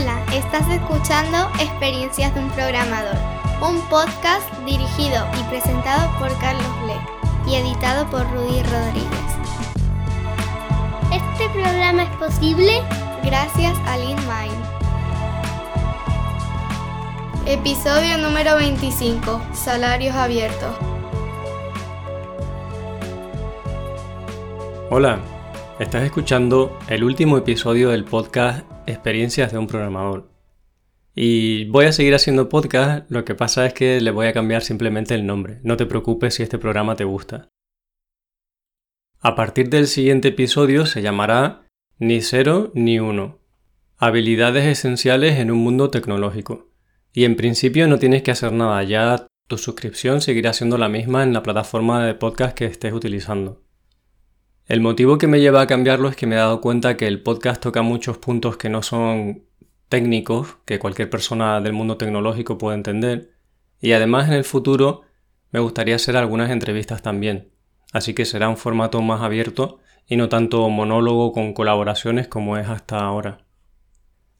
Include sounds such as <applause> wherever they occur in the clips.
Hola, estás escuchando Experiencias de un Programador, un podcast dirigido y presentado por Carlos Bleck y editado por Rudy Rodríguez. Este programa es posible gracias a LeanMind. Episodio número 25. Salarios abiertos. Hola, estás escuchando el último episodio del podcast Experiencias de un programador. Y voy a seguir haciendo podcast, lo que pasa es que le voy a cambiar simplemente el nombre. No te preocupes si este programa te gusta. A partir del siguiente episodio se llamará Ni cero ni uno. Habilidades esenciales en un mundo tecnológico. Y en principio no tienes que hacer nada, ya tu suscripción seguirá siendo la misma en la plataforma de podcast que estés utilizando. El motivo que me lleva a cambiarlo es que me he dado cuenta que el podcast toca muchos puntos que no son técnicos, que cualquier persona del mundo tecnológico puede entender, y además en el futuro me gustaría hacer algunas entrevistas también, así que será un formato más abierto y no tanto monólogo con colaboraciones como es hasta ahora.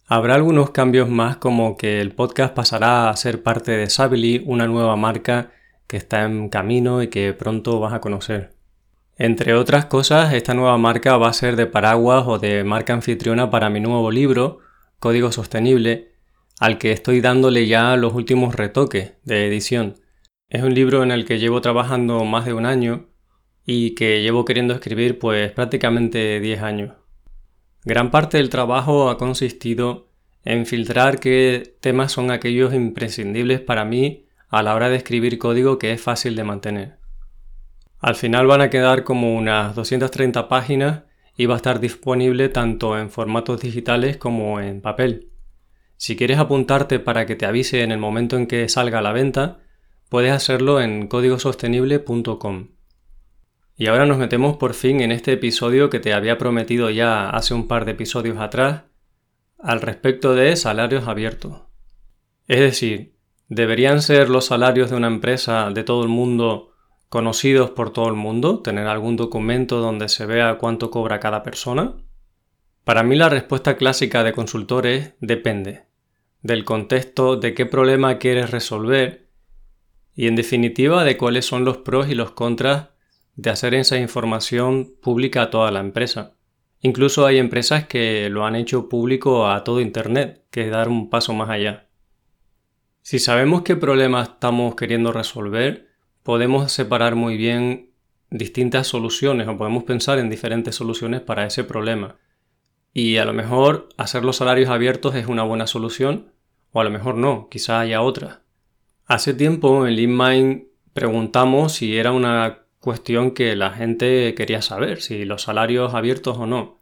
Habrá algunos cambios más como que el podcast pasará a ser parte de Sabely, una nueva marca que está en camino y que pronto vas a conocer. Entre otras cosas, esta nueva marca va a ser de paraguas o de marca anfitriona para mi nuevo libro, Código Sostenible, al que estoy dándole ya los últimos retoques de edición. Es un libro en el que llevo trabajando más de un año y que llevo queriendo escribir pues prácticamente 10 años. Gran parte del trabajo ha consistido en filtrar qué temas son aquellos imprescindibles para mí a la hora de escribir código que es fácil de mantener. Al final van a quedar como unas 230 páginas y va a estar disponible tanto en formatos digitales como en papel. Si quieres apuntarte para que te avise en el momento en que salga a la venta, puedes hacerlo en códigosostenible.com. Y ahora nos metemos por fin en este episodio que te había prometido ya hace un par de episodios atrás al respecto de salarios abiertos. Es decir, ¿deberían ser los salarios de una empresa de todo el mundo conocidos por todo el mundo, tener algún documento donde se vea cuánto cobra cada persona? Para mí la respuesta clásica de consultor es depende, del contexto, de qué problema quieres resolver y en definitiva de cuáles son los pros y los contras de hacer esa información pública a toda la empresa. Incluso hay empresas que lo han hecho público a todo Internet, que es dar un paso más allá. Si sabemos qué problema estamos queriendo resolver, podemos separar muy bien distintas soluciones o podemos pensar en diferentes soluciones para ese problema. Y a lo mejor hacer los salarios abiertos es una buena solución o a lo mejor no, quizá haya otra. Hace tiempo en LeanMind preguntamos si era una cuestión que la gente quería saber, si los salarios abiertos o no.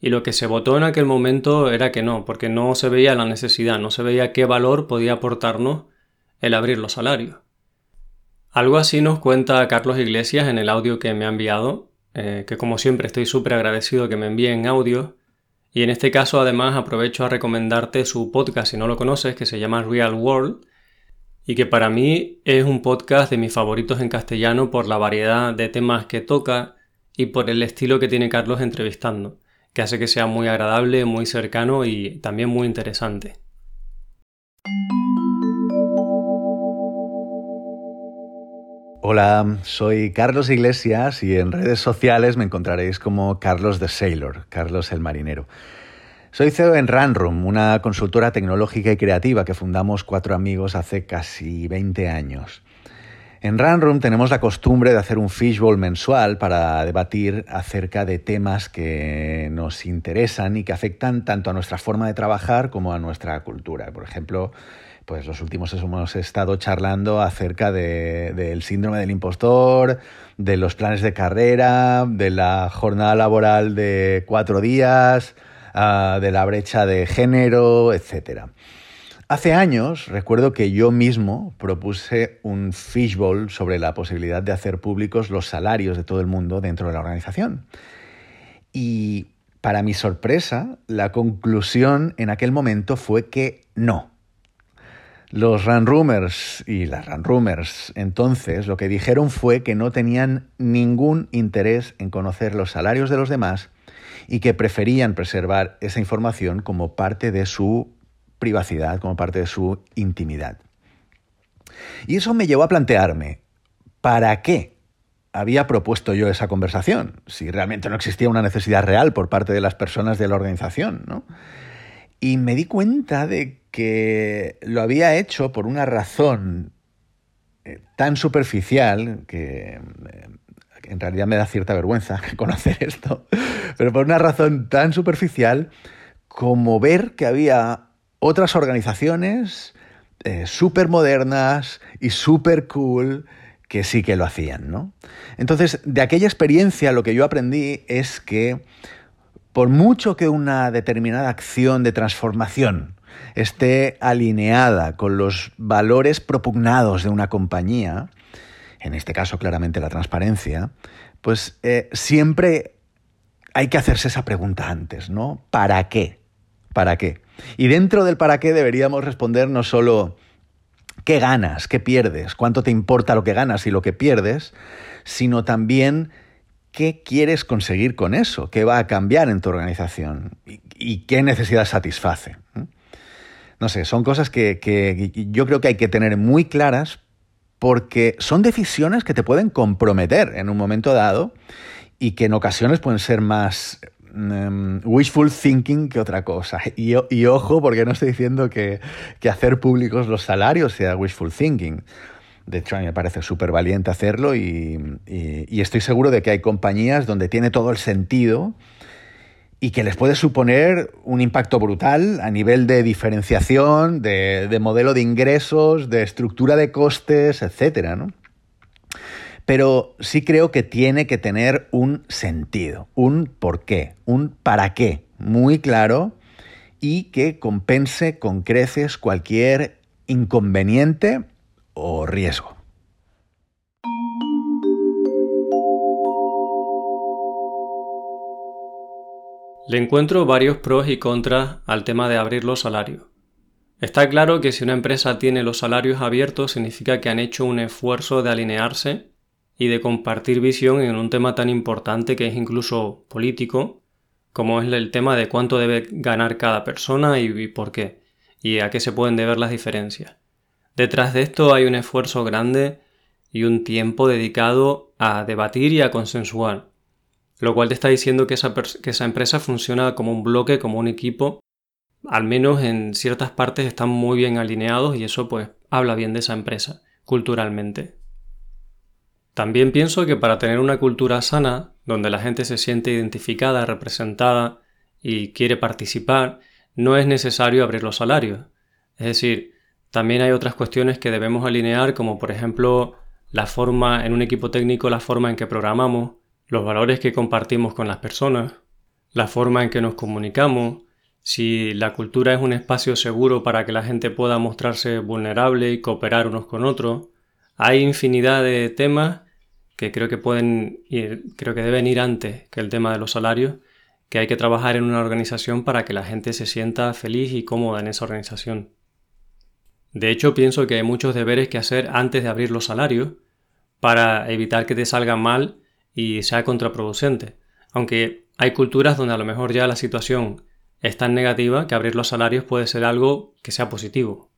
Y lo que se votó en aquel momento era que no, porque no se veía la necesidad, no se veía qué valor podía aportarnos el abrir los salarios. Algo así nos cuenta Carlos Iglesias en el audio que me ha enviado, eh, que como siempre estoy súper agradecido que me envíen audio. Y en este caso además aprovecho a recomendarte su podcast si no lo conoces, que se llama Real World, y que para mí es un podcast de mis favoritos en castellano por la variedad de temas que toca y por el estilo que tiene Carlos entrevistando, que hace que sea muy agradable, muy cercano y también muy interesante. Hola, soy Carlos Iglesias y en redes sociales me encontraréis como Carlos the Sailor, Carlos el Marinero. Soy CEO en Runroom, una consultora tecnológica y creativa que fundamos cuatro amigos hace casi 20 años. En Runroom tenemos la costumbre de hacer un fishbowl mensual para debatir acerca de temas que nos interesan y que afectan tanto a nuestra forma de trabajar como a nuestra cultura. Por ejemplo, pues los últimos hemos estado charlando acerca del síndrome del impostor, de los planes de carrera, de la jornada laboral de cuatro días, ah, de la brecha de género, etc. Hace años recuerdo que yo mismo propuse un fishbowl sobre la posibilidad de hacer públicos los salarios de todo el mundo dentro de la organización. Y para mi sorpresa, la conclusión en aquel momento fue que no los Runroomers y las Runroomers entonces lo que dijeron fue que no tenían ningún interés en conocer los salarios de los demás y que preferían preservar esa información como parte de su privacidad, como parte de su intimidad. Y eso me llevó a plantearme, ¿para qué había propuesto yo esa conversación? Si realmente no existía una necesidad real por parte de las personas de la organización, ¿no? Y me di cuenta de que lo había hecho por una razón eh, tan superficial que eh, en realidad me da cierta vergüenza <laughs> conocer esto, pero por una razón tan superficial como ver que había otras organizaciones eh, súper modernas y súper cool que sí que lo hacían, ¿no? Entonces, de aquella experiencia lo que yo aprendí es que por mucho que una determinada acción de transformación esté alineada con los valores propugnados de una compañía, en este caso claramente la transparencia, pues eh, siempre hay que hacerse esa pregunta antes, ¿no? ¿Para qué? ¿Para qué? Y dentro del para qué deberíamos responder no solo qué ganas, qué pierdes, cuánto te importa lo que ganas y lo que pierdes, sino también qué quieres conseguir con eso, qué va a cambiar en tu organización y, qué necesidad satisface. No sé, son cosas que, yo creo que hay que tener muy claras porque son decisiones que te pueden comprometer en un momento dado y que en ocasiones pueden ser más em, wishful thinking que otra cosa. Y, ojo, porque no estoy diciendo que, hacer públicos los salarios sea wishful thinking. De hecho, a mí me parece súper valiente hacerlo y, estoy seguro de que hay compañías donde tiene todo el sentido y que les puede suponer un impacto brutal a nivel de diferenciación, de, modelo de ingresos, de estructura de costes, etc. Pero sí creo que tiene que tener un sentido, un por qué, un para qué muy claro y que compense con creces cualquier inconveniente o riesgo. Le encuentro varios pros y contras al tema de abrir los salarios. Está claro que si una empresa tiene los salarios abiertos significa que han hecho un esfuerzo de alinearse y de compartir visión en un tema tan importante que es incluso político, como es el tema de cuánto debe ganar cada persona y, por qué, y a qué se pueden deber las diferencias. Detrás de esto hay un esfuerzo grande y un tiempo dedicado a debatir y a consensuar, lo cual te está diciendo que esa, empresa funciona como un bloque, como un equipo, al menos en ciertas partes están muy bien alineados y eso pues habla bien de esa empresa, culturalmente. También pienso que para tener una cultura sana, donde la gente se siente identificada, representada y quiere participar, no es necesario abrir los salarios. Es decir, también hay otras cuestiones que debemos alinear, como por ejemplo la forma en un equipo técnico, la forma en que programamos, los valores que compartimos con las personas, la forma en que nos comunicamos, si la cultura es un espacio seguro para que la gente pueda mostrarse vulnerable y cooperar unos con otros. Hay infinidad de temas que creo que pueden ir, creo que deben ir antes que el tema de los salarios, que hay que trabajar en una organización para que la gente se sienta feliz y cómoda en esa organización. De hecho, pienso que hay muchos deberes que hacer antes de abrir los salarios para evitar que te salga mal y sea contraproducente. Aunque hay culturas donde a lo mejor ya la situación es tan negativa que abrir los salarios puede ser algo que sea positivo.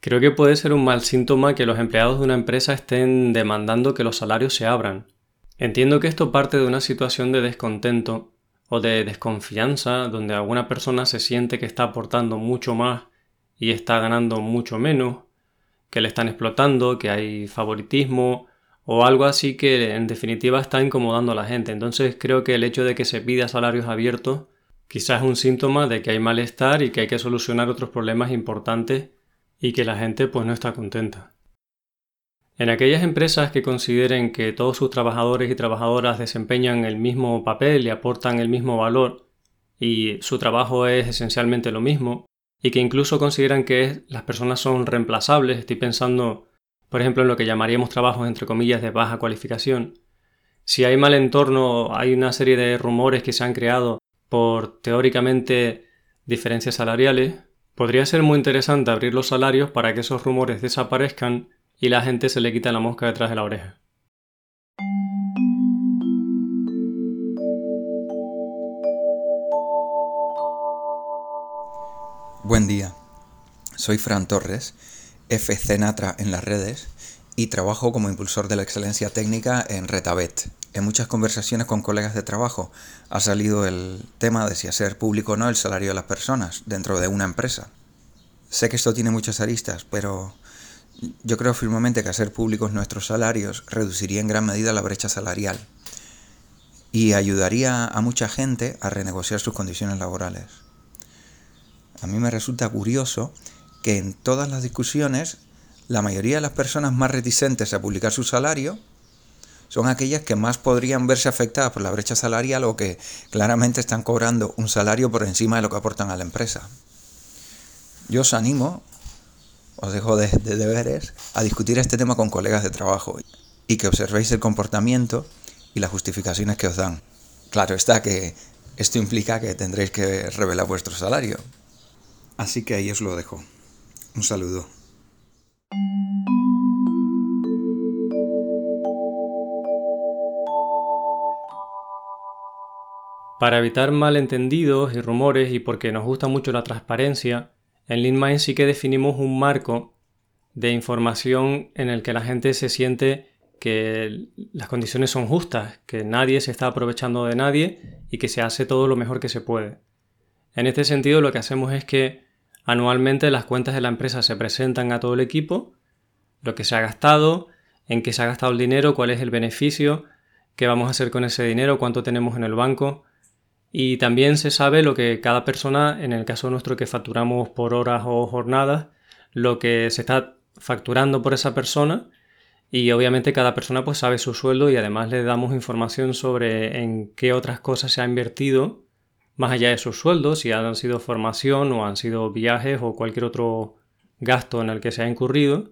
Creo que puede ser un mal síntoma que los empleados de una empresa estén demandando que los salarios se abran. Entiendo que esto parte de una situación de descontento o de desconfianza donde alguna persona se siente que está aportando mucho más y está ganando mucho menos, que le están explotando, que hay favoritismo o algo así que en definitiva está incomodando a la gente. Entonces creo que el hecho de que se pida salarios abiertos quizás es un síntoma de que hay malestar y que hay que solucionar otros problemas importantes y que la gente pues no está contenta. En aquellas empresas que consideren que todos sus trabajadores y trabajadoras desempeñan el mismo papel y aportan el mismo valor y su trabajo es esencialmente lo mismo y que incluso consideran que las personas son reemplazables, estoy pensando por ejemplo, en lo que llamaríamos trabajos entre comillas de baja cualificación. Si hay mal entorno, hay una serie de rumores que se han creado por teóricamente diferencias salariales, podría ser muy interesante abrir los salarios para que esos rumores desaparezcan y la gente se le quite la mosca detrás de la oreja. Buen día. Soy Fran Torres, FC Natra en las redes y trabajo como impulsor de la excelencia técnica en Retabet. En muchas conversaciones con colegas de trabajo ha salido el tema de si hacer público o no el salario de las personas dentro de una empresa. Sé que esto tiene muchas aristas, pero yo creo firmemente que hacer públicos nuestros salarios reduciría en gran medida la brecha salarial y ayudaría a mucha gente a renegociar sus condiciones laborales. A mí me resulta curioso que en todas las discusiones la mayoría de las personas más reticentes a publicar su salario son aquellas que más podrían verse afectadas por la brecha salarial o que claramente están cobrando un salario por encima de lo que aportan a la empresa. Yo os animo, os dejo de, deberes, a discutir este tema con colegas de trabajo y que observéis el comportamiento y las justificaciones que os dan. Claro está que esto implica que tendréis que revelar vuestro salario. Así que ahí os lo dejo. Un saludo. Para evitar malentendidos y rumores y porque nos gusta mucho la transparencia, en LeanMind sí que definimos un marco de información en el que la gente se siente que las condiciones son justas, que nadie se está aprovechando de nadie y que se hace todo lo mejor que se puede. En este sentido lo que hacemos es que anualmente las cuentas de la empresa se presentan a todo el equipo, lo que se ha gastado, en qué se ha gastado el dinero, cuál es el beneficio, qué vamos a hacer con ese dinero, cuánto tenemos en el banco, y también se sabe lo que cada persona, en el caso nuestro que facturamos por horas o jornadas, lo que se está facturando por esa persona. Y obviamente cada persona pues sabe su sueldo y además le damos información sobre en qué otras cosas se ha invertido más allá de sus sueldos, si han sido formación o han sido viajes o cualquier otro gasto en el que se ha incurrido,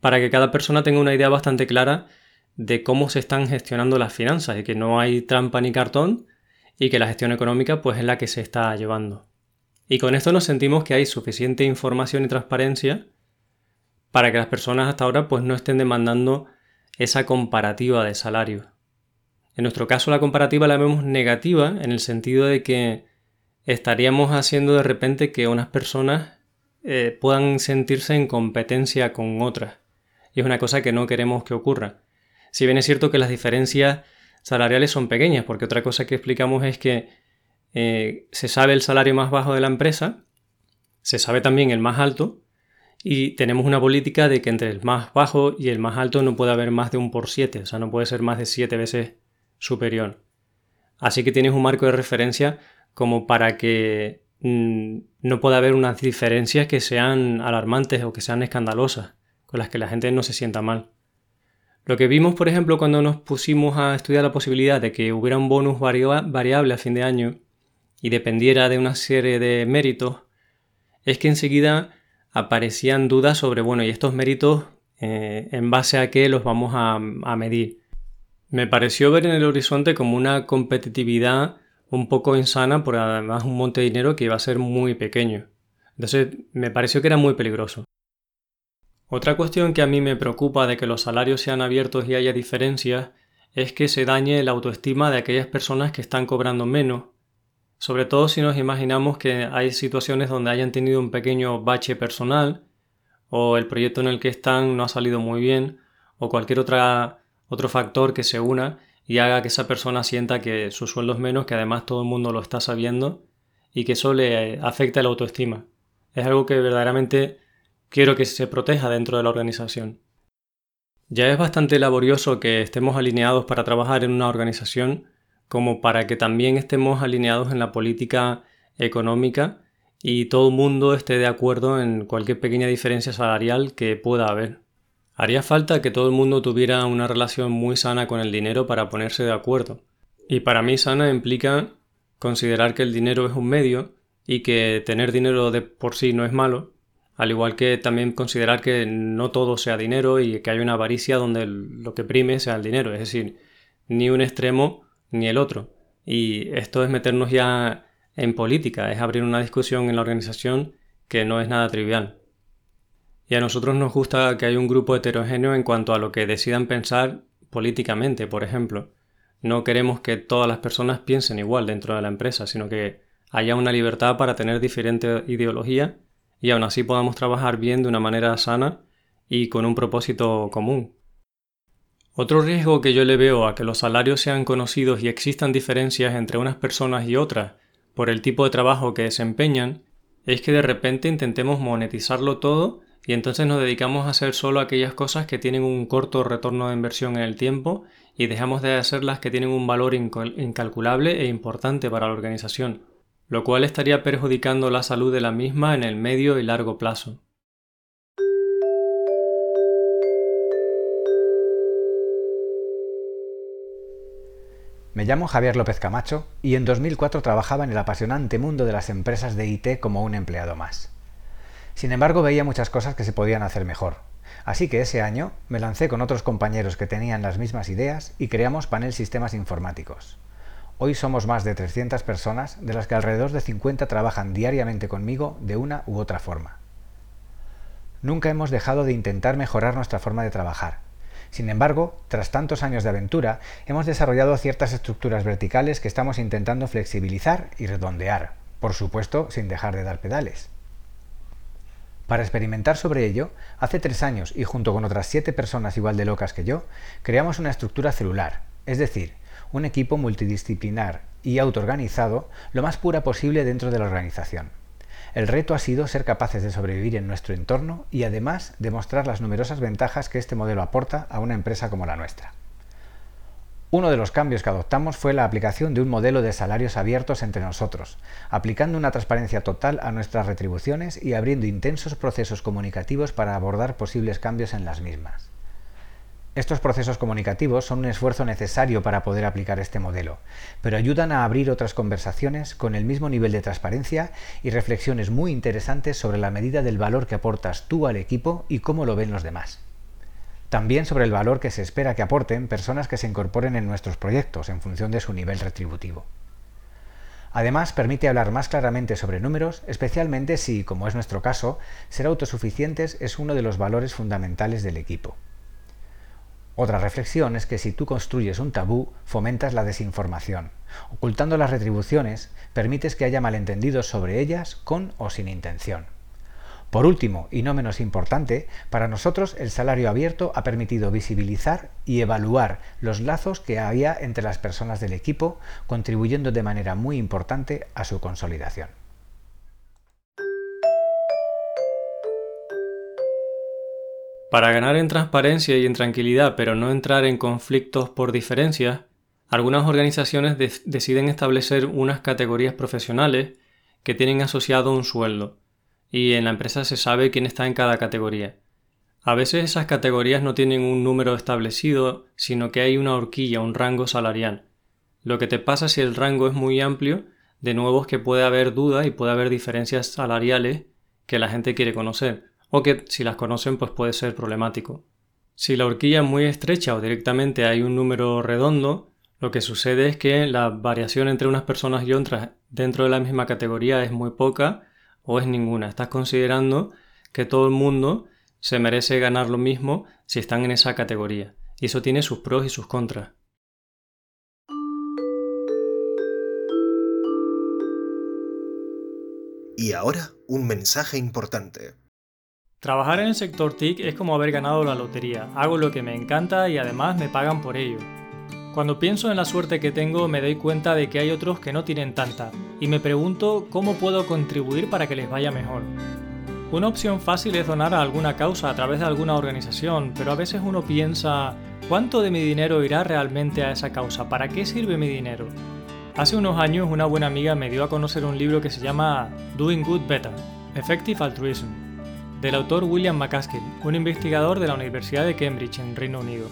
para que cada persona tenga una idea bastante clara de cómo se están gestionando las finanzas y que no hay trampa ni cartón, y que la gestión económica pues es la que se está llevando. Y con esto nos sentimos que hay suficiente información y transparencia para que las personas hasta ahora pues no estén demandando esa comparativa de salario. En nuestro caso la comparativa la vemos negativa en el sentido de que estaríamos haciendo de repente que unas personas eh, puedan sentirse en competencia con otras. Y es una cosa que no queremos que ocurra. Si bien es cierto que las diferencias salariales son pequeñas, porque otra cosa que explicamos es que eh, se sabe el salario más bajo de la empresa, se sabe también el más alto, y tenemos una política de que entre el más bajo y el más alto no puede haber más de un por siete, o sea, no puede ser más de siete veces superior. Así que tienes un marco de referencia como para que mm, no pueda haber unas diferencias que sean alarmantes o que sean escandalosas, con las que la gente no se sienta mal. Lo que vimos, por ejemplo, cuando nos pusimos a estudiar la posibilidad de que hubiera un bonus variable a fin de año y dependiera de una serie de méritos, es que enseguida aparecían dudas sobre, bueno, ¿y estos méritos eh, en base a qué los vamos a, a medir? Me pareció ver en el horizonte como una competitividad un poco insana por además un monte de dinero que iba a ser muy pequeño. Entonces me pareció que era muy peligroso. Otra cuestión que a mí me preocupa de que los salarios sean abiertos y haya diferencias es que se dañe la autoestima de aquellas personas que están cobrando menos, sobre todo si nos imaginamos que hay situaciones donde hayan tenido un pequeño bache personal, o el proyecto en el que están no ha salido muy bien, o cualquier otra, otro factor que se una y haga que esa persona sienta que su sueldo es menos, que además todo el mundo lo está sabiendo, y que eso le afecta la autoestima. Es algo que verdaderamente quiero que se proteja dentro de la organización. Ya es bastante laborioso que estemos alineados para trabajar en una organización como para que también estemos alineados en la política económica y todo el mundo esté de acuerdo en cualquier pequeña diferencia salarial que pueda haber. Haría falta que todo el mundo tuviera una relación muy sana con el dinero para ponerse de acuerdo. Y para mí sana implica considerar que el dinero es un medio y que tener dinero de por sí no es malo, al igual que también considerar que no todo sea dinero y que hay una avaricia donde lo que prime sea el dinero, es decir, ni un extremo ni el otro. Y esto es meternos ya en política, es abrir una discusión en la organización que no es nada trivial. Y a nosotros nos gusta que haya un grupo heterogéneo en cuanto a lo que decidan pensar políticamente, por ejemplo. No queremos que todas las personas piensen igual dentro de la empresa, sino que haya una libertad para tener diferente ideología y aún así podamos trabajar bien de una manera sana y con un propósito común. Otro riesgo que yo le veo a que los salarios sean conocidos y existan diferencias entre unas personas y otras por el tipo de trabajo que desempeñan es que de repente intentemos monetizarlo todo y entonces nos dedicamos a hacer solo aquellas cosas que tienen un corto retorno de inversión en el tiempo y dejamos de hacer las que tienen un valor incalculable e importante para la organización, lo cual estaría perjudicando la salud de la misma en el medio y largo plazo. Me llamo Javier López Camacho y en 2004 trabajaba en el apasionante mundo de las empresas de IT como un empleado más. Sin embargo, veía muchas cosas que se podían hacer mejor. Así que ese año me lancé con otros compañeros que tenían las mismas ideas y creamos Panel Sistemas Informáticos. Hoy somos más de 300 personas, de las que alrededor de 50 trabajan diariamente conmigo de una u otra forma. Nunca hemos dejado de intentar mejorar nuestra forma de trabajar, sin embargo, tras tantos años de aventura, hemos desarrollado ciertas estructuras verticales que estamos intentando flexibilizar y redondear, por supuesto sin dejar de dar pedales. Para experimentar sobre ello, hace tres años y junto con otras siete personas igual de locas que yo, creamos una estructura celular, es decir, un equipo multidisciplinar y autoorganizado lo más pura posible dentro de la organización. El reto ha sido ser capaces de sobrevivir en nuestro entorno y además demostrar las numerosas ventajas que este modelo aporta a una empresa como la nuestra. Uno de los cambios que adoptamos fue la aplicación de un modelo de salarios abiertos entre nosotros, aplicando una transparencia total a nuestras retribuciones y abriendo intensos procesos comunicativos para abordar posibles cambios en las mismas. Estos procesos comunicativos son un esfuerzo necesario para poder aplicar este modelo, pero ayudan a abrir otras conversaciones con el mismo nivel de transparencia y reflexiones muy interesantes sobre la medida del valor que aportas tú al equipo y cómo lo ven los demás. También sobre el valor que se espera que aporten personas que se incorporen en nuestros proyectos en función de su nivel retributivo. Además, permite hablar más claramente sobre números, especialmente si, como es nuestro caso, ser autosuficientes es uno de los valores fundamentales del equipo. Otra reflexión es que si tú construyes un tabú, fomentas la desinformación. Ocultando las retribuciones, permites que haya malentendidos sobre ellas con o sin intención. Por último, y no menos importante, para nosotros el salario abierto ha permitido visibilizar y evaluar los lazos que había entre las personas del equipo, contribuyendo de manera muy importante a su consolidación. Para ganar en transparencia y en tranquilidad, pero no entrar en conflictos por diferencias, algunas organizaciones deciden establecer unas categorías profesionales que tienen asociado un sueldo, y en la empresa se sabe quién está en cada categoría. A veces esas categorías no tienen un número establecido, sino que hay una horquilla, un rango salarial. Lo que te pasa si el rango es muy amplio, de nuevo es que puede haber duda y puede haber diferencias salariales que la gente quiere conocer o que si las conocen pues puede ser problemático. Si la horquilla es muy estrecha o directamente hay un número redondo, lo que sucede es que la variación entre unas personas y otras dentro de la misma categoría es muy poca o es ninguna. Estás considerando que todo el mundo se merece ganar lo mismo si están en esa categoría. Y eso tiene sus pros y sus contras. Y ahora, un mensaje importante. Trabajar en el sector TIC es como haber ganado la lotería. Hago lo que me encanta y además me pagan por ello. Cuando pienso en la suerte que tengo me doy cuenta de que hay otros que no tienen tanta y me pregunto cómo puedo contribuir para que les vaya mejor. Una opción fácil es donar a alguna causa a través de alguna organización, pero a veces uno piensa, ¿cuánto de mi dinero irá realmente a esa causa? ¿Para qué sirve mi dinero? Hace unos años una buena amiga me dio a conocer un libro que se llama Doing Good Better, Effective Altruism del autor William McCaskill, un investigador de la Universidad de Cambridge en Reino Unido.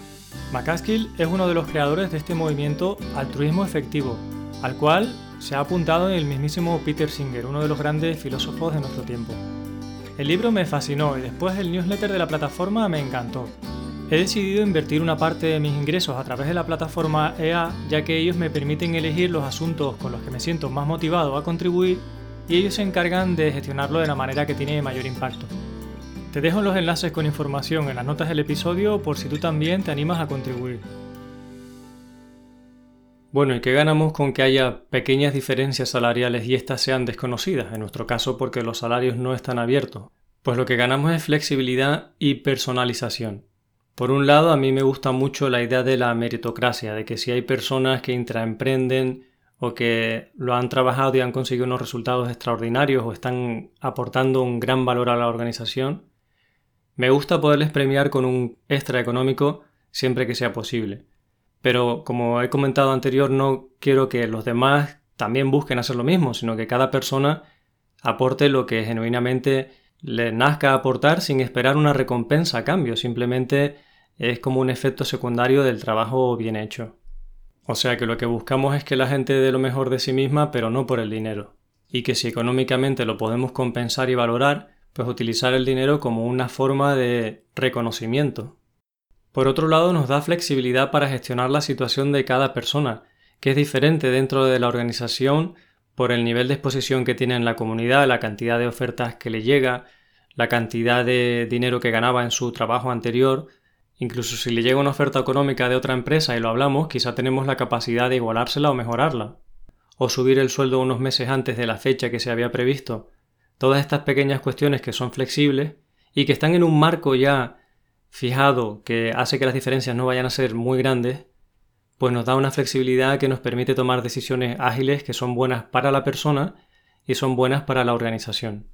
McCaskill es uno de los creadores de este movimiento altruismo efectivo, al cual se ha apuntado el mismísimo Peter Singer, uno de los grandes filósofos de nuestro tiempo. El libro me fascinó y después el newsletter de la plataforma me encantó. He decidido invertir una parte de mis ingresos a través de la plataforma EA ya que ellos me permiten elegir los asuntos con los que me siento más motivado a contribuir y ellos se encargan de gestionarlo de la manera que tiene mayor impacto. Te dejo los enlaces con información en las notas del episodio por si tú también te animas a contribuir. Bueno, ¿y qué ganamos con que haya pequeñas diferencias salariales y éstas sean desconocidas? En nuestro caso, porque los salarios no están abiertos. Pues lo que ganamos es flexibilidad y personalización. Por un lado, a mí me gusta mucho la idea de la meritocracia, de que si hay personas que intraemprenden o que lo han trabajado y han conseguido unos resultados extraordinarios o están aportando un gran valor a la organización, me gusta poderles premiar con un extra económico siempre que sea posible. Pero como he comentado anterior, no quiero que los demás también busquen hacer lo mismo, sino que cada persona aporte lo que genuinamente le nazca aportar sin esperar una recompensa a cambio, simplemente es como un efecto secundario del trabajo bien hecho. O sea que lo que buscamos es que la gente dé lo mejor de sí misma, pero no por el dinero. Y que si económicamente lo podemos compensar y valorar, pues utilizar el dinero como una forma de reconocimiento. Por otro lado, nos da flexibilidad para gestionar la situación de cada persona, que es diferente dentro de la organización por el nivel de exposición que tiene en la comunidad, la cantidad de ofertas que le llega, la cantidad de dinero que ganaba en su trabajo anterior. Incluso si le llega una oferta económica de otra empresa y lo hablamos, quizá tenemos la capacidad de igualársela o mejorarla. O subir el sueldo unos meses antes de la fecha que se había previsto. Todas estas pequeñas cuestiones que son flexibles y que están en un marco ya fijado que hace que las diferencias no vayan a ser muy grandes, pues nos da una flexibilidad que nos permite tomar decisiones ágiles que son buenas para la persona y son buenas para la organización.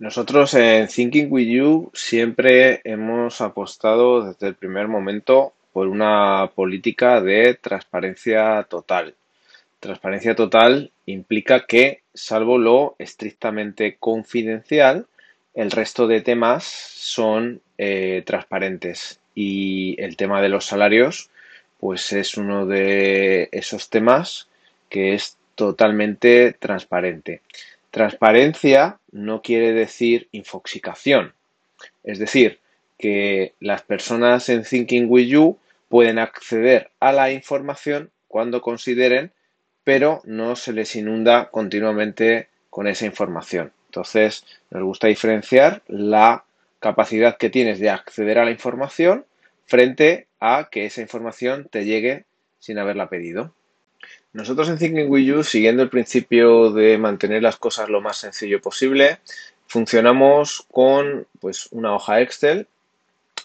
Nosotros en Thinking with You siempre hemos apostado desde el primer momento por una política de transparencia total. Transparencia total implica que, salvo lo estrictamente confidencial, el resto de temas son eh, transparentes y el tema de los salarios pues es uno de esos temas que es totalmente transparente. Transparencia no quiere decir infoxicación, es decir, que las personas en Thinking with You pueden acceder a la información cuando consideren pero no se les inunda continuamente con esa información. Entonces, nos gusta diferenciar la capacidad que tienes de acceder a la información frente a que esa información te llegue sin haberla pedido. Nosotros en Thinking With You, siguiendo el principio de mantener las cosas lo más sencillo posible, funcionamos con pues, una hoja Excel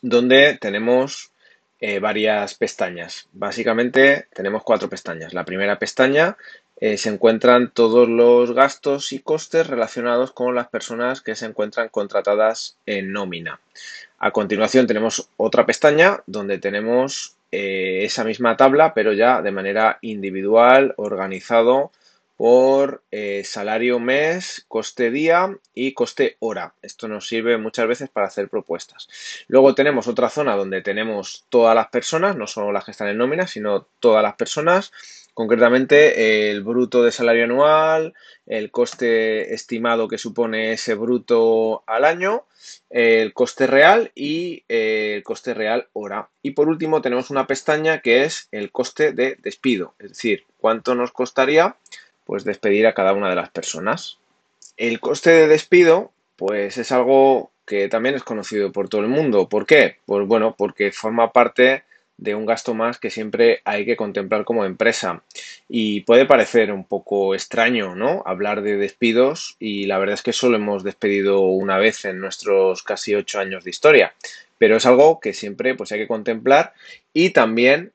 donde tenemos eh, varias pestañas. Básicamente tenemos cuatro pestañas. La primera pestaña eh, se encuentran todos los gastos y costes relacionados con las personas que se encuentran contratadas en nómina. A continuación tenemos otra pestaña donde tenemos eh, esa misma tabla, pero ya de manera individual, organizado por eh, salario mes, coste día y coste hora. Esto nos sirve muchas veces para hacer propuestas. Luego tenemos otra zona donde tenemos todas las personas, no solo las que están en nómina, sino todas las personas. Concretamente el bruto de salario anual, el coste estimado que supone ese bruto al año, el coste real y eh, el coste real hora. Y por último tenemos una pestaña que es el coste de despido, es decir, cuánto nos costaría pues despedir a cada una de las personas. El coste de despido, pues es algo que también es conocido por todo el mundo. ¿Por qué? Pues bueno, porque forma parte de un gasto más que siempre hay que contemplar como empresa. Y puede parecer un poco extraño, ¿no? Hablar de despidos y la verdad es que solo hemos despedido una vez en nuestros casi ocho años de historia. Pero es algo que siempre pues hay que contemplar y también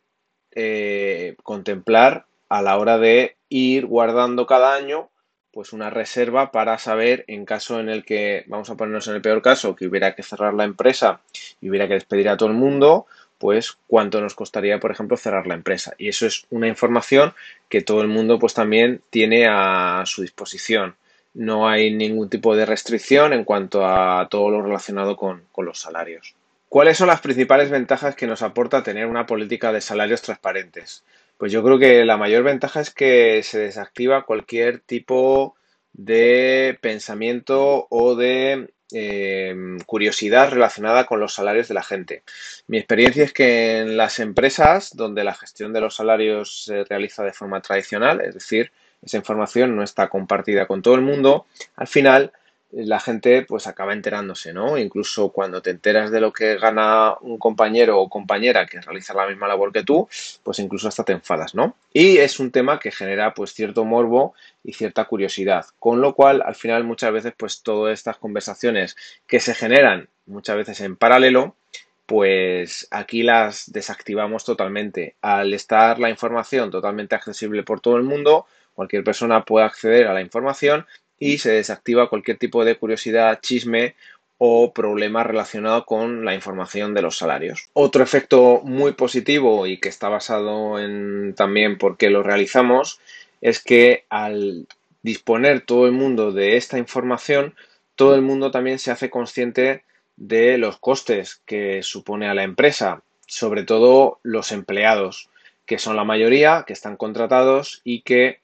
eh, contemplar a la hora de ir guardando cada año pues una reserva para saber en caso en el que, vamos a ponernos en el peor caso, que hubiera que cerrar la empresa y hubiera que despedir a todo el mundo, pues cuánto nos costaría, por ejemplo, cerrar la empresa. Y eso es una información que todo el mundo pues también tiene a su disposición. No hay ningún tipo de restricción en cuanto a todo lo relacionado con, con los salarios. ¿Cuáles son las principales ventajas que nos aporta tener una política de salarios transparentes? Pues yo creo que la mayor ventaja es que se desactiva cualquier tipo de pensamiento o de em, curiosidad relacionada con los salarios de la gente. Mi experiencia es que en las empresas donde la gestión de los salarios se realiza de forma tradicional, es decir, esa información no está compartida con todo el mundo, al final la gente pues acaba enterándose, ¿no? Incluso cuando te enteras de lo que gana un compañero o compañera que realiza la misma labor que tú, pues incluso hasta te enfadas, ¿no? Y es un tema que genera pues cierto morbo y cierta curiosidad, con lo cual al final muchas veces pues todas estas conversaciones que se generan muchas veces en paralelo, pues aquí las desactivamos totalmente. Al estar la información totalmente accesible por todo el mundo, cualquier persona puede acceder a la información y se desactiva cualquier tipo de curiosidad, chisme o problema relacionado con la información de los salarios. Otro efecto muy positivo y que está basado en también por qué lo realizamos es que al disponer todo el mundo de esta información, todo el mundo también se hace consciente de los costes que supone a la empresa, sobre todo los empleados, que son la mayoría, que están contratados y que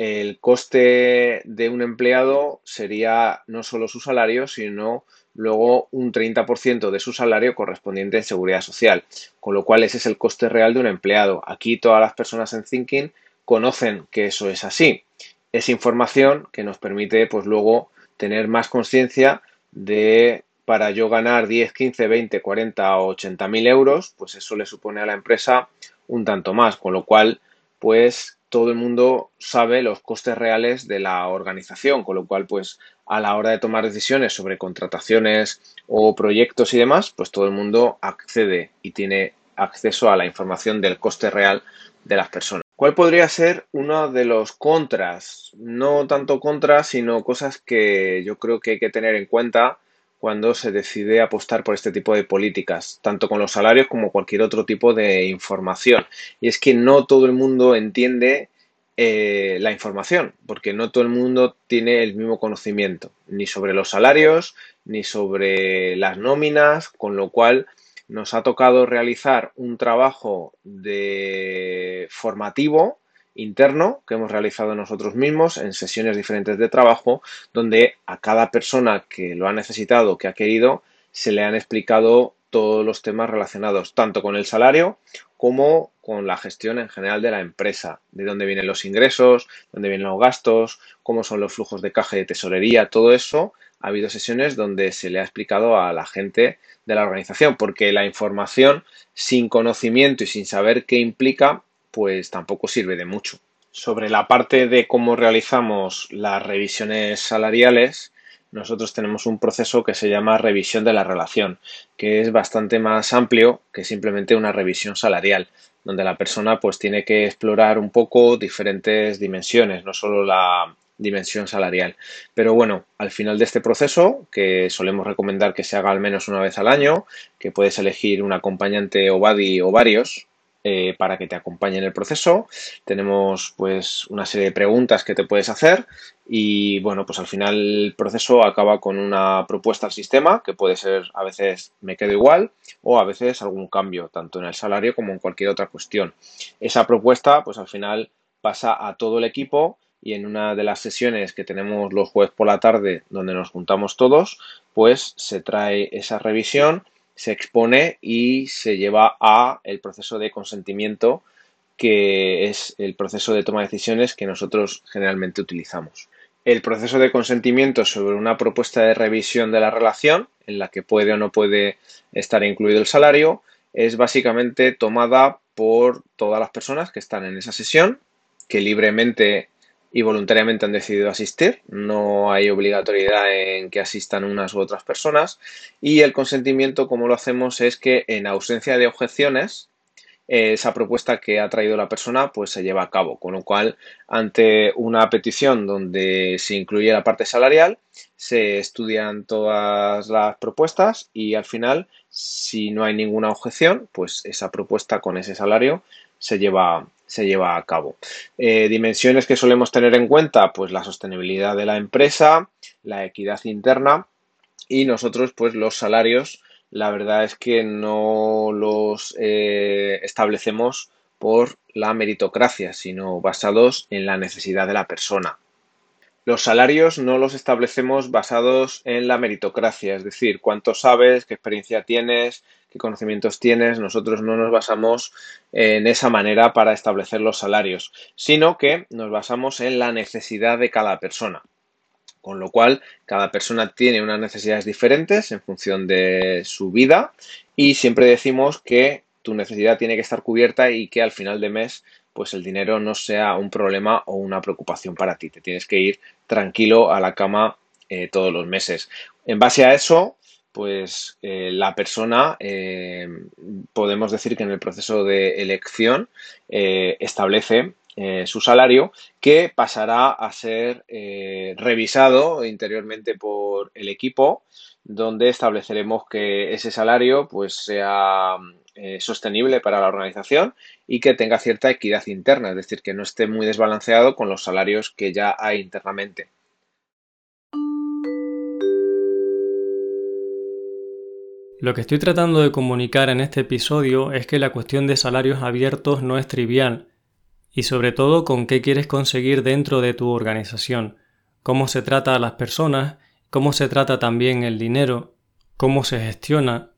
el coste de un empleado sería no solo su salario, sino luego un 30% de su salario correspondiente en seguridad social, con lo cual ese es el coste real de un empleado. Aquí todas las personas en Thinking conocen que eso es así. Es información que nos permite pues luego tener más conciencia de para yo ganar 10, 15, 20, 40 o 80 mil euros, pues eso le supone a la empresa un tanto más, con lo cual pues todo el mundo sabe los costes reales de la organización, con lo cual, pues a la hora de tomar decisiones sobre contrataciones o proyectos y demás, pues todo el mundo accede y tiene acceso a la información del coste real de las personas. ¿Cuál podría ser uno de los contras? No tanto contras, sino cosas que yo creo que hay que tener en cuenta cuando se decide apostar por este tipo de políticas, tanto con los salarios como cualquier otro tipo de información. Y es que no todo el mundo entiende eh, la información, porque no todo el mundo tiene el mismo conocimiento, ni sobre los salarios, ni sobre las nóminas, con lo cual nos ha tocado realizar un trabajo de formativo interno que hemos realizado nosotros mismos en sesiones diferentes de trabajo, donde a cada persona que lo ha necesitado, que ha querido, se le han explicado todos los temas relacionados tanto con el salario como con la gestión en general de la empresa, de dónde vienen los ingresos, dónde vienen los gastos, cómo son los flujos de caja y de tesorería, todo eso. Ha habido sesiones donde se le ha explicado a la gente de la organización, porque la información sin conocimiento y sin saber qué implica pues tampoco sirve de mucho. Sobre la parte de cómo realizamos las revisiones salariales, nosotros tenemos un proceso que se llama revisión de la relación, que es bastante más amplio que simplemente una revisión salarial, donde la persona pues tiene que explorar un poco diferentes dimensiones, no solo la dimensión salarial. Pero bueno, al final de este proceso, que solemos recomendar que se haga al menos una vez al año, que puedes elegir un acompañante o buddy o varios, eh, para que te acompañe en el proceso. Tenemos pues una serie de preguntas que te puedes hacer y bueno, pues al final el proceso acaba con una propuesta al sistema que puede ser a veces me quedo igual o a veces algún cambio, tanto en el salario como en cualquier otra cuestión. Esa propuesta pues al final pasa a todo el equipo y en una de las sesiones que tenemos los jueves por la tarde donde nos juntamos todos, pues se trae esa revisión se expone y se lleva a el proceso de consentimiento que es el proceso de toma de decisiones que nosotros generalmente utilizamos. El proceso de consentimiento sobre una propuesta de revisión de la relación, en la que puede o no puede estar incluido el salario, es básicamente tomada por todas las personas que están en esa sesión, que libremente y voluntariamente han decidido asistir. No hay obligatoriedad en que asistan unas u otras personas. Y el consentimiento, como lo hacemos, es que en ausencia de objeciones, esa propuesta que ha traído la persona pues se lleva a cabo. Con lo cual, ante una petición donde se incluye la parte salarial, se estudian todas las propuestas y al final, si no hay ninguna objeción, pues esa propuesta con ese salario se lleva, se lleva a cabo. Eh, dimensiones que solemos tener en cuenta, pues la sostenibilidad de la empresa, la equidad interna y nosotros, pues los salarios, la verdad es que no los eh, establecemos por la meritocracia, sino basados en la necesidad de la persona. Los salarios no los establecemos basados en la meritocracia, es decir, cuánto sabes, qué experiencia tienes, qué conocimientos tienes. Nosotros no nos basamos en esa manera para establecer los salarios, sino que nos basamos en la necesidad de cada persona. Con lo cual, cada persona tiene unas necesidades diferentes en función de su vida y siempre decimos que tu necesidad tiene que estar cubierta y que al final de mes pues el dinero no sea un problema o una preocupación para ti. Te tienes que ir tranquilo a la cama eh, todos los meses. En base a eso, pues eh, la persona, eh, podemos decir que en el proceso de elección establece su salario que pasará a ser revisado interiormente por el equipo donde estableceremos que ese salario pues sea sostenible para la organización y que tenga cierta equidad interna, es decir, que no esté muy desbalanceado con los salarios que ya hay internamente. Lo que estoy tratando de comunicar en este episodio es que la cuestión de salarios abiertos no es trivial, y sobre todo con qué quieres conseguir dentro de tu organización, cómo se trata a las personas, cómo se trata también el dinero, cómo se gestiona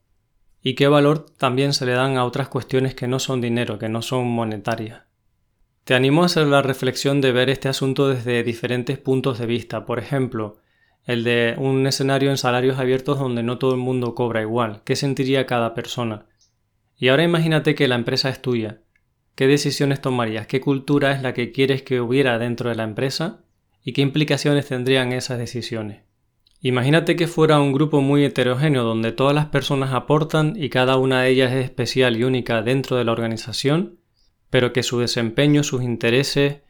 y qué valor también se le dan a otras cuestiones que no son dinero, que no son monetarias. Te animo a hacer la reflexión de ver este asunto desde diferentes puntos de vista. Por ejemplo, el de un escenario en salarios abiertos donde no todo el mundo cobra igual. ¿Qué sentiría cada persona? Y ahora imagínate que la empresa es tuya. ¿Qué decisiones tomarías? ¿Qué cultura es la que quieres que hubiera dentro de la empresa? ¿Y qué implicaciones tendrían esas decisiones? Imagínate que fuera un grupo muy heterogéneo donde todas las personas aportan y cada una de ellas es especial y única dentro de la organización, pero que su desempeño, sus intereses,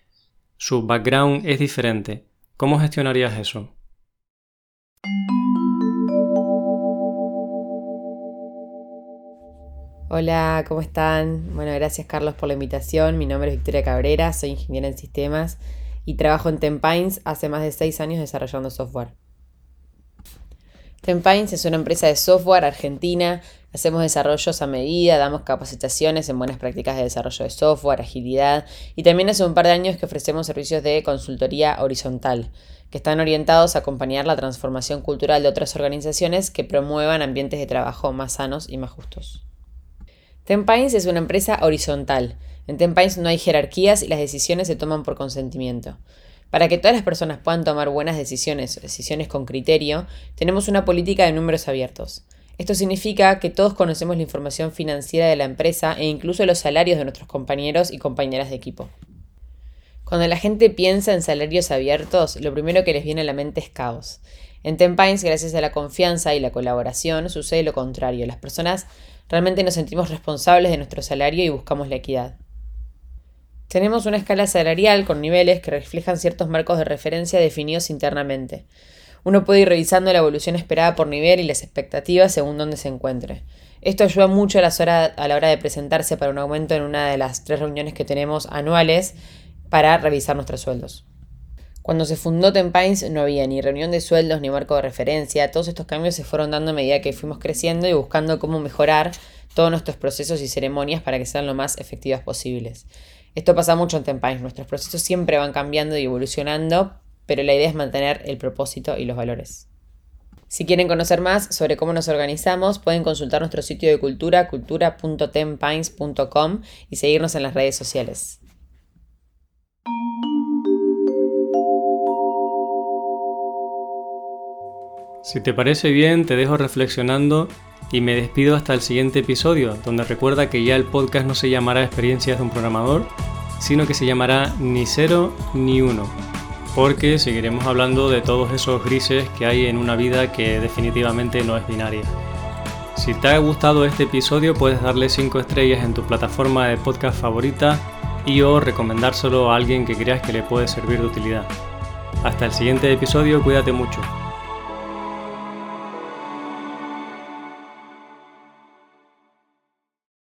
su background es diferente. ¿Cómo gestionarías eso? Hola, ¿cómo están? Bueno, gracias Carlos por la invitación. Mi nombre es Victoria Cabrera, soy ingeniera en sistemas y trabajo en Tempines hace más de seis años desarrollando software. Tempines es una empresa de software argentina. Hacemos desarrollos a medida, damos capacitaciones en buenas prácticas de desarrollo de software, agilidad y también hace un par de años que ofrecemos servicios de consultoría horizontal, que están orientados a acompañar la transformación cultural de otras organizaciones que promuevan ambientes de trabajo más sanos y más justos. Tempines es una empresa horizontal. En Tempines no hay jerarquías y las decisiones se toman por consentimiento. Para que todas las personas puedan tomar buenas decisiones, decisiones con criterio, tenemos una política de números abiertos. Esto significa que todos conocemos la información financiera de la empresa e incluso los salarios de nuestros compañeros y compañeras de equipo. Cuando la gente piensa en salarios abiertos, lo primero que les viene a la mente es caos. En Tempines, gracias a la confianza y la colaboración, sucede lo contrario. Las personas Realmente nos sentimos responsables de nuestro salario y buscamos la equidad. Tenemos una escala salarial con niveles que reflejan ciertos marcos de referencia definidos internamente. Uno puede ir revisando la evolución esperada por nivel y las expectativas según donde se encuentre. Esto ayuda mucho a, a la hora de presentarse para un aumento en una de las tres reuniones que tenemos anuales para revisar nuestros sueldos. Cuando se fundó Tempines no había ni reunión de sueldos ni marco de referencia. Todos estos cambios se fueron dando a medida que fuimos creciendo y buscando cómo mejorar todos nuestros procesos y ceremonias para que sean lo más efectivas posibles. Esto pasa mucho en Tempines. Nuestros procesos siempre van cambiando y evolucionando, pero la idea es mantener el propósito y los valores. Si quieren conocer más sobre cómo nos organizamos, pueden consultar nuestro sitio de cultura, cultura.tempines.com y seguirnos en las redes sociales. Si te parece bien, te dejo reflexionando y me despido hasta el siguiente episodio, donde recuerda que ya el podcast no se llamará Experiencias de un programador, sino que se llamará Ni cero ni uno, porque seguiremos hablando de todos esos grises que hay en una vida que definitivamente no es binaria. Si te ha gustado este episodio puedes darle 5 estrellas en tu plataforma de podcast favorita y o recomendárselo a alguien que creas que le puede servir de utilidad. Hasta el siguiente episodio, cuídate mucho.